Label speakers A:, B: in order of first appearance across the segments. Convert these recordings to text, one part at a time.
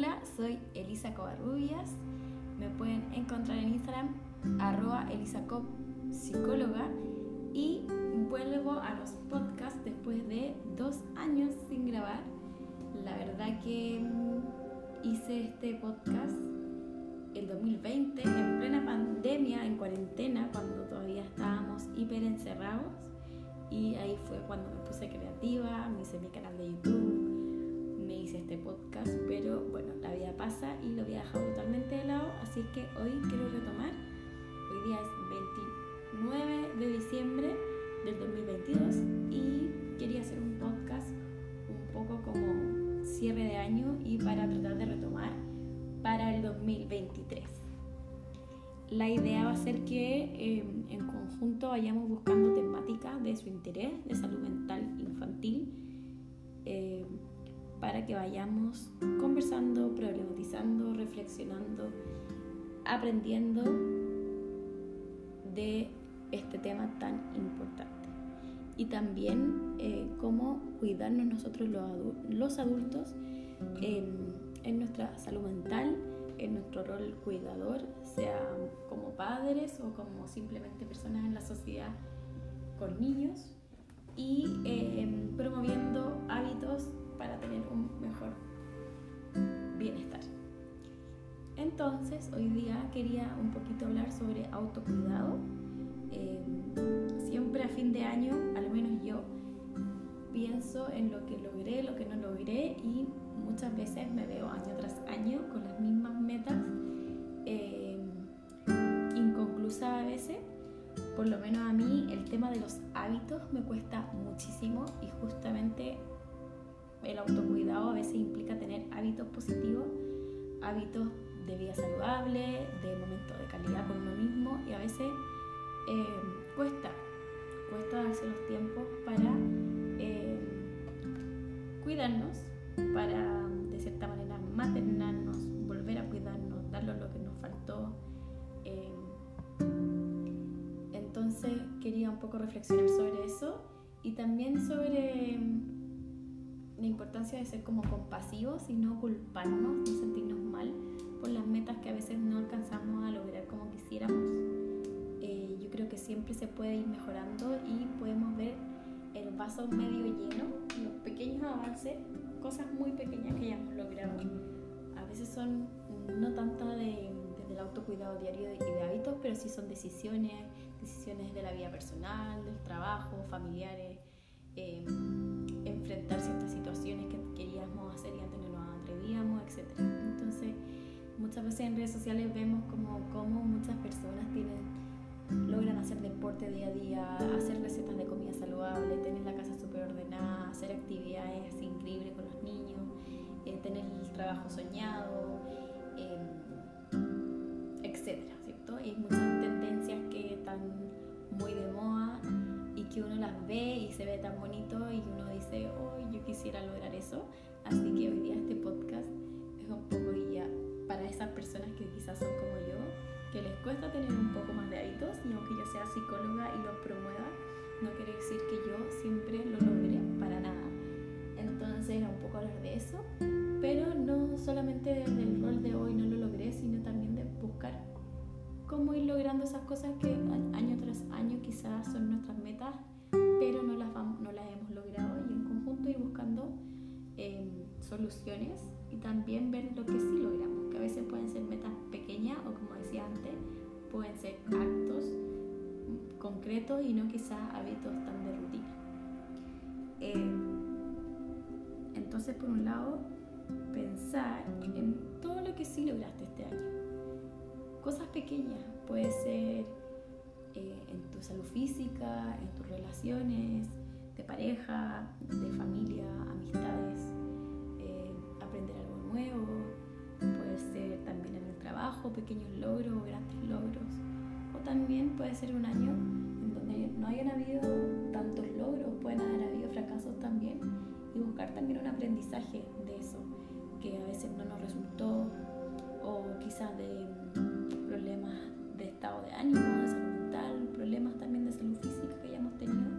A: Hola, soy Elisa Covarrubias. Me pueden encontrar en Instagram arroba y vuelvo a los podcasts después de dos años sin grabar. La verdad que mm, hice este podcast el 2020 en plena pandemia, en cuarentena, cuando todavía estábamos hiper encerrados y ahí fue cuando me puse creativa, me hice mi canal de YouTube, me hice este podcast, pasa y lo había dejado totalmente de lado, así que hoy quiero retomar. Hoy día es 29 de diciembre del 2022 y quería hacer un podcast un poco como cierre de año y para tratar de retomar para el 2023. La idea va a ser que eh, en conjunto vayamos buscando temáticas de su interés, de salud mental infantil, eh, para que vayamos conversando, problematizando, reflexionando, aprendiendo de este tema tan importante. Y también eh, cómo cuidarnos nosotros los, adultos en nuestra salud mental en nuestro rol cuidador, sea como padres o como simplemente personas en la sociedad con niños y em, promoviendo hábitos para tener un mejor bienestar. Entonces, hoy día quería un poquito hablar sobre autocuidado. Em, siempre a fin de año, al menos yo, pienso en lo que logré, lo que no logré y muchas veces me veo año tras año con las mismas metas eh, inconclusas a veces. Por lo menos a mí el tema de los hábitos me cuesta muchísimo y justamente el autocuidado a veces implica tener hábitos positivos, hábitos de vida saludable, de momentos de calidad con uno mismo y a veces eh, cuesta, cuesta darse los tiempos para eh, cuidarnos, para de cierta manera maternarnos, volver a cuidarnos, darnos lo que nos faltó. Eh, entonces quería un poco reflexionar sobre eso y también sobre la importancia de ser como compasivos y no culparnos, no sentirnos mal por las metas que a veces no alcanzamos a lograr como quisiéramos. Eh, yo creo que siempre se puede ir mejorando y podemos ver el vaso medio lleno, los pequeños avances cosas muy pequeñas que ya hemos logrado. A veces son no tanto de, desde el autocuidado diario y de hábitos, pero sí son decisiones, decisiones de la vida personal, del trabajo, familiares, em, enfrentar ciertas situaciones que queríamos hacer y antes no nos atrevíamos, etc. Entonces, muchas veces en redes sociales vemos como, como muchas personas tienen logran hacer deporte día a día, hacer recetas de comida saludable, tener la casa súper ordenada, hacer actividades increíbles con los niños, eh, tener el trabajo soñado, em, etcétera, ¿cierto? Hay muchas tendencias que están muy de moda y que uno las ve y se ve tan bonito y uno dice, oh, yo quisiera lograr eso. Así que hoy día este podcast es un poco guía para esas personas que quizás son como yo que les cuesta tener un poco más de hábitos y aunque yo sea psicóloga y los promueva, no quiere decir que yo siempre entonces, por un lado, pensar en todo lo que sí lograste este año. Cosas pequeñas, puede ser eh, en tu salud física, en tus relaciones de pareja, de familia, amistades, aprender algo nuevo, puede ser también en el trabajo, pequeños logros grandes logros, o también puede ser un año en donde no hayan habido tantos logros, pueden haber habido fracasos también, y buscar también un aprendizaje de eso, que a veces no nos resultó, o quizás de problemas de estado de ánimo, de salud mental, problemas también de salud física que hayamos tenido,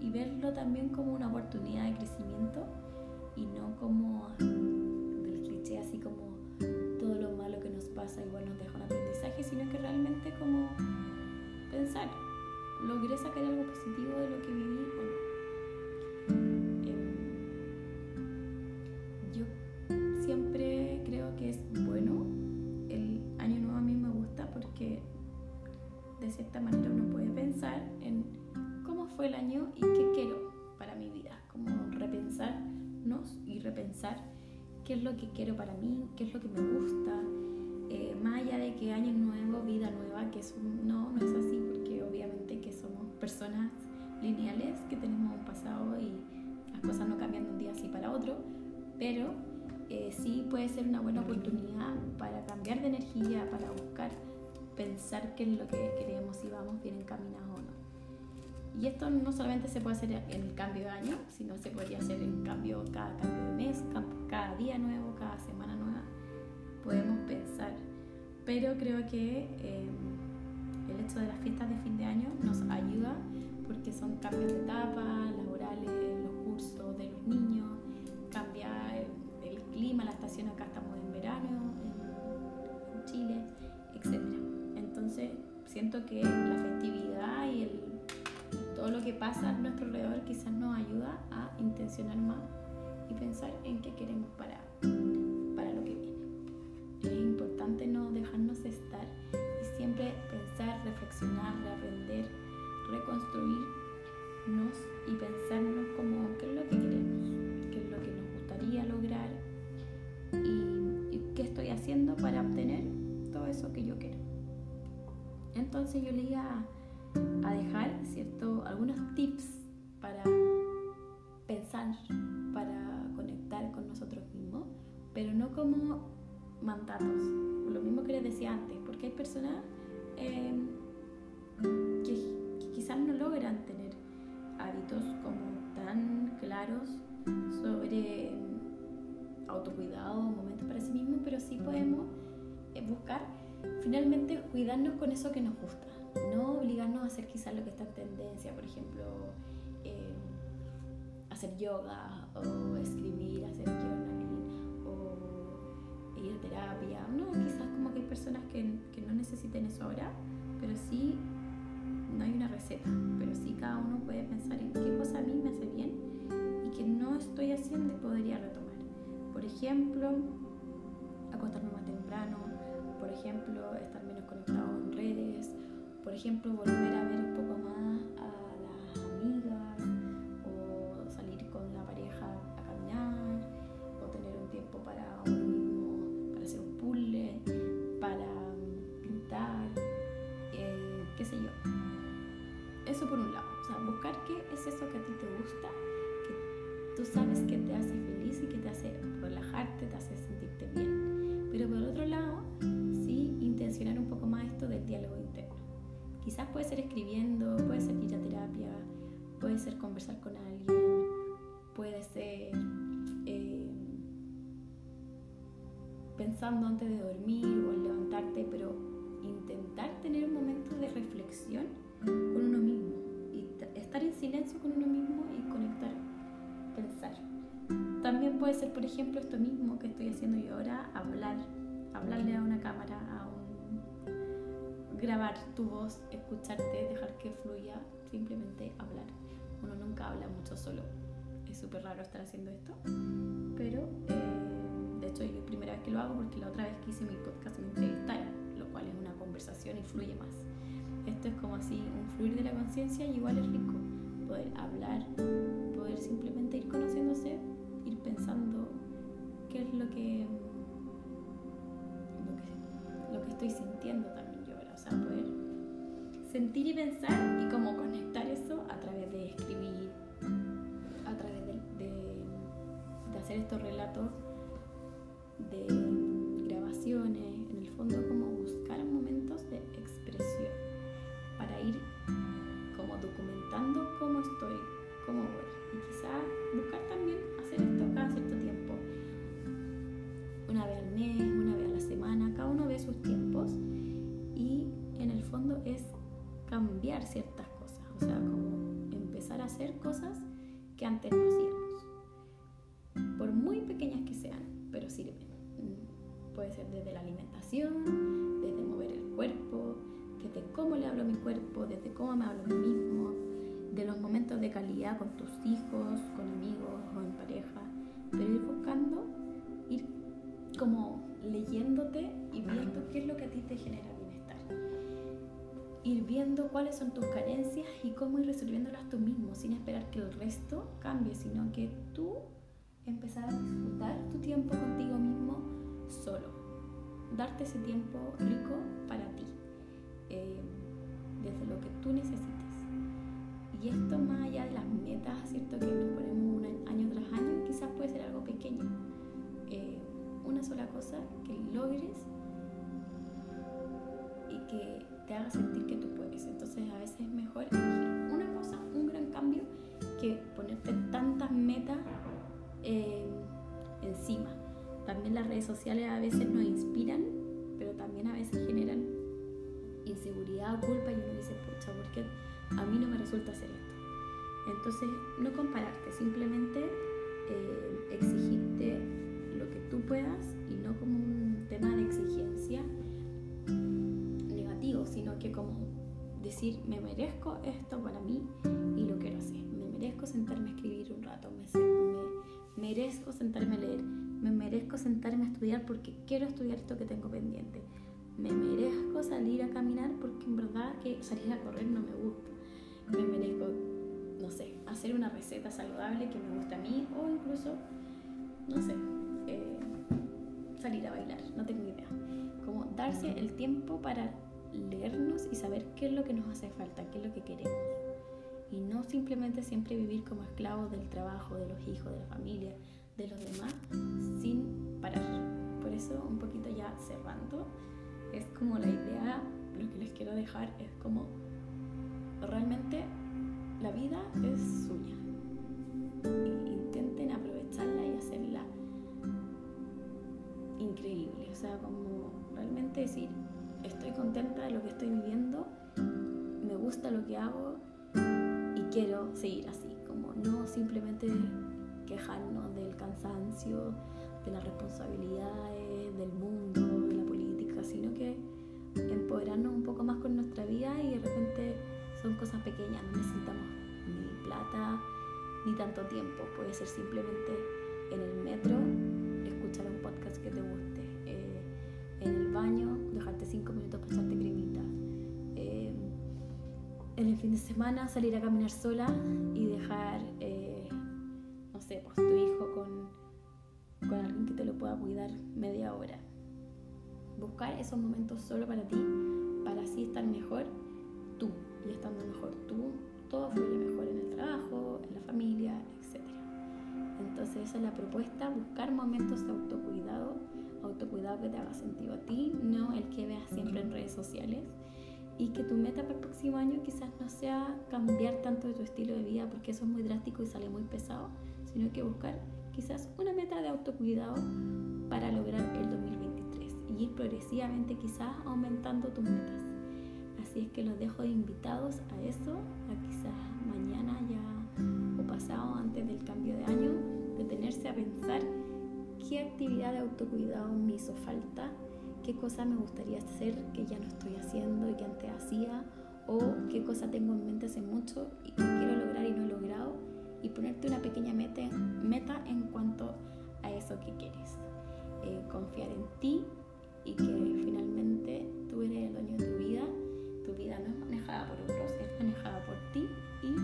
A: y verlo también como una oportunidad de crecimiento y no como del cliché así como todo lo malo que nos pasa igual nos deja un aprendizaje, sino que realmente como pensar, ¿logré sacar cierta manera uno puede pensar en cómo fue el año y qué quiero para mi vida, como repensarnos y repensar qué es lo que quiero para mí, qué es lo que me gusta, eh, más allá de que año nuevo, vida nueva, que es no, no es así, porque obviamente que somos personas lineales, que tenemos un pasado y las cosas no cambian de un día así para otro, pero eh, sí puede ser una buena oportunidad para cambiar de energía, para buscar, pensar qué es lo que queremos, si vamos bien encaminados o no. Y esto no solamente se puede hacer en el cambio de año, sino se podría hacer en cambio cada cambio de mes, cada día nuevo, cada semana nueva. Podemos pensar. Pero creo que eh, el hecho de las fiestas de fin de año nos ayuda porque son cambios de etapa, laborales, los cursos de los niños, cambia el, clima, la estación, acá estamos siento que la festividad y el todo lo que pasa a nuestro alrededor quizás nos ayuda a intencionar más y pensar en qué queremos para, como mandatos, lo mismo que les decía antes, porque hay personas em, que, quizás no logran tener hábitos como tan claros sobre autocuidado, momentos para sí mismos, pero sí podemos eh, buscar finalmente cuidarnos con eso que nos gusta no obligarnos a hacer quizás lo que está en tendencia, por ejemplo, eh, hacer yoga o escribir, hacer terapia. No, quizás como que hay personas que, que no necesiten eso ahora, pero sí, no hay una receta, pero sí cada uno puede pensar en qué cosa a mí me hace bien y que no estoy haciendo y podría retomar. Por ejemplo, acostarme más temprano, por ejemplo, estar menos conectado en redes, por ejemplo, volver a ver puede ser escribiendo, puede ser ir a terapia, puede ser conversar con alguien, puede ser eh, pensando antes de dormir o al levantarte, pero intentar tener un momento de reflexión con uno mismo y estar en silencio con uno mismo y conectar, pensar. También puede ser, por ejemplo, esto mismo que estoy haciendo yo ahora, hablar, hablarle a una cámara, a un grabar tu voz, escucharte, dejar que fluya, simplemente hablar. Uno nunca habla mucho solo. Es súper raro estar haciendo esto, pero eh, de hecho es la primera vez que lo hago porque la otra vez que hice mi podcast me entrevistaron, lo cual es una conversación y fluye más. Esto es como así, un fluir de la conciencia y igual es rico. Poder hablar, poder simplemente ir conociéndose, ir pensando qué es lo que, lo que, lo que estoy sintiendo también sentir y pensar y cómo conectar eso a través de escribir, a través de, de, hacer estos relatos, de grabaciones, en el fondo como buscar momentos de expresión para ir como documentando cómo estoy, cómo voy. Y quizás buscar también hacer esto cada cierto tiempo. Una vez al mes, una vez a la semana, cada uno ve sus tiempos y en el fondo es cambiar ciertas cosas, o sea, como empezar a hacer cosas que antes no hacíamos, por muy pequeñas que sean, pero sirven. Mm, puede ser desde la alimentación, desde mover el cuerpo, desde cómo le hablo a mi cuerpo, desde cómo me hablo a mí mismo, de los momentos de calidad con tus hijos, con amigos o en pareja, pero ir buscando, ir como leyéndote y viendo qué es lo que a ti te genera bienestar. Viendo cuáles son tus carencias y cómo ir resolviéndolas tú mismo, sin esperar que el resto cambie, sino que tú empezar a disfrutar tu tiempo contigo mismo solo. Darte ese tiempo rico para ti, eh, desde lo que tú necesites. Y esto más allá de las metas, ¿cierto? Que nos ponemos un año tras año, quizás puede ser algo pequeño. Eh, una sola cosa que logres y que te haga sentir que tú puedes. Entonces a veces es mejor elegir una cosa, un gran cambio, que ponerte tantas metas eh, encima. También las redes sociales a veces nos inspiran, pero también a veces generan inseguridad culpa y uno dice, pucha, porque a mí no me resulta hacer esto. Entonces, no compararte, simplemente eh, decir, me merezco esto para mí y lo quiero hacer. Me merezco sentarme a escribir un rato, me, merezco sentarme a leer, me merezco sentarme a estudiar porque quiero estudiar esto que tengo pendiente. Me merezco salir a caminar porque en verdad que salir a correr no me gusta. Me merezco, no sé, hacer una receta saludable que me gusta a mí o incluso, no sé, eh, salir a bailar, no tengo idea. Como darse el tiempo para leernos y saber qué es lo que nos hace falta, qué es lo que queremos y no simplemente siempre vivir como esclavos del trabajo, de los hijos, de la familia, de los demás, sin parar. Por eso, un poquito ya cerrando, es como la idea, lo que les quiero dejar es como realmente la vida es suya. intenten aprovecharla y hacerla increíble. O sea, como realmente decir, estoy contenta de lo que estoy viviendo, me gusta lo que hago, quiero seguir así, como no simplemente quejarnos del cansancio, de las responsabilidades, del mundo, de la política, sino que empoderarnos un poco más con nuestra vida y de repente son cosas pequeñas, no necesitamos ni plata ni tanto tiempo, puede ser simplemente en el metro escuchar un podcast que te guste, en el baño dejarte cinco minutos para echarte cremita, en el fin de semana salir a caminar sola y dejar, eh, no sé, pues tu hijo con, con alguien que te lo pueda cuidar media hora. Buscar esos momentos solo para ti, para así estar mejor tú. Y estando mejor tú, todo fluye mejor en el trabajo, en la familia, etc. Entonces esa es la propuesta, buscar momentos de autocuidado, autocuidado que te haga sentido a ti, no el que veas siempre en redes sociales y que tu meta para el próximo año quizás no sea cambiar tanto de tu estilo de vida porque eso es muy drástico y sale muy pesado, sino que buscar quizás una meta de autocuidado para lograr el 2023 y ir progresivamente quizás aumentando tus metas. Así es que los dejo invitados a eso, a quizás mañana ya o pasado antes del cambio de año, detenerse a pensar qué actividad de autocuidado me hizo falta qué cosa me gustaría hacer que ya no estoy haciendo y que antes hacía, o qué cosa tengo en mente hace mucho y que quiero lograr y no he logrado, y ponerte una pequeña meta, meta en cuanto a eso que quieres. Eh, confiar en ti y que finalmente tú eres el dueño de tu vida, tu vida no es manejada por otros, es manejada por ti y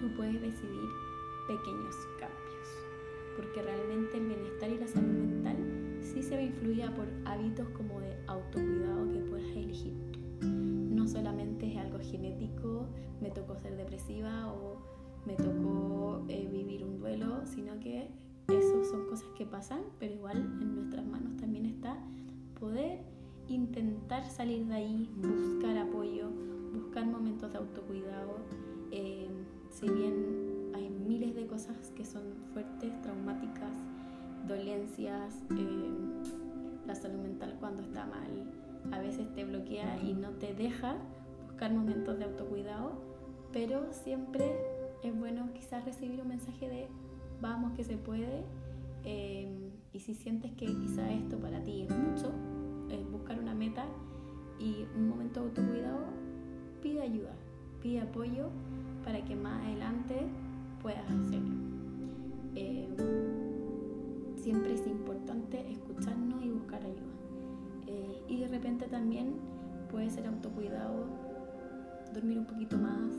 A: tú puedes decidir pequeños cambios, porque realmente el bienestar y la salud mental sí se ve influida por hábitos como de autocuidado que puedas elegir No solamente es algo genético, me tocó ser depresiva o me tocó eh, vivir un duelo, sino que eso son cosas que pasan, pero igual en nuestras manos también está poder intentar salir de ahí, buscar apoyo, buscar momentos de autocuidado. Eh, si bien miles de cosas que son fuertes, traumáticas, dolencias, eh, la salud mental cuando está mal a veces te bloquea y no te deja buscar momentos de autocuidado, pero siempre es bueno quizás recibir un mensaje de vamos que se puede, eh, Y si sientes que quizá esto para ti es mucho, es buscar una meta y un momento de autocuidado, pide ayuda, pide apoyo para que más adelante puedas hacerlo. Eh, siempre es importante escucharnos y buscar ayuda. Eh, y de repente también puede ser autocuidado, dormir un poquito más,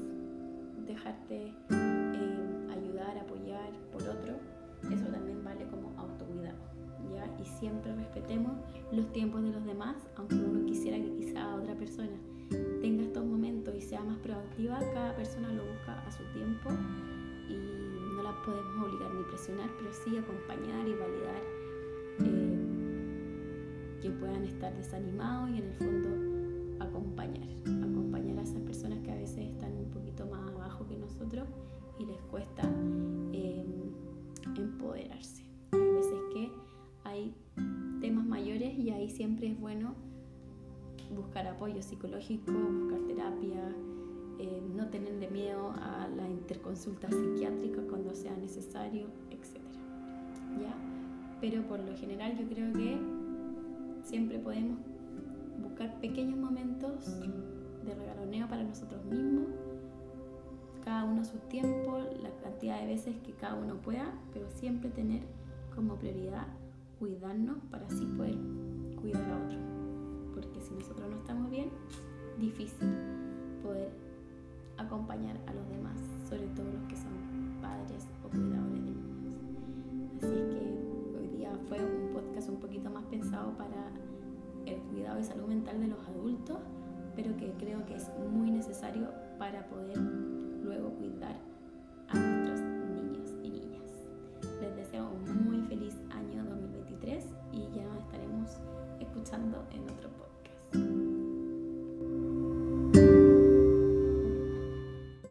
A: dejarte eh, ayudar, apoyar por otro. Eso también vale como autocuidado. ¿ya? Y siempre respetemos los tiempos de los demás, aunque uno quisiera que quizá otra persona tenga estos momentos y sea más proactiva, cada persona lo busca a su tiempo y no la podemos obligar ni presionar, pero sí acompañar y validar eh, que puedan estar desanimados y en el fondo acompañar, acompañar a esas personas que a veces están un poquito más abajo que nosotros y les cuesta eh, empoderarse. Hay veces que hay temas mayores y ahí siempre es bueno buscar apoyo psicológico, buscar terapia, eh, no tenerle miedo a la interconsulta psiquiátrica cuando sea necesario, etc. ¿Ya? Pero por lo general yo creo que siempre podemos buscar pequeños momentos de regaloneo para nosotros mismos, cada uno a su tiempo, la cantidad de veces que cada uno pueda, pero siempre tener como prioridad cuidarnos para así poder cuidar a otro. Porque si nosotros no estamos bien, difícil podcast un poquito más pensado para el cuidado y salud mental de los adultos, pero que creo que es muy necesario para poder luego cuidar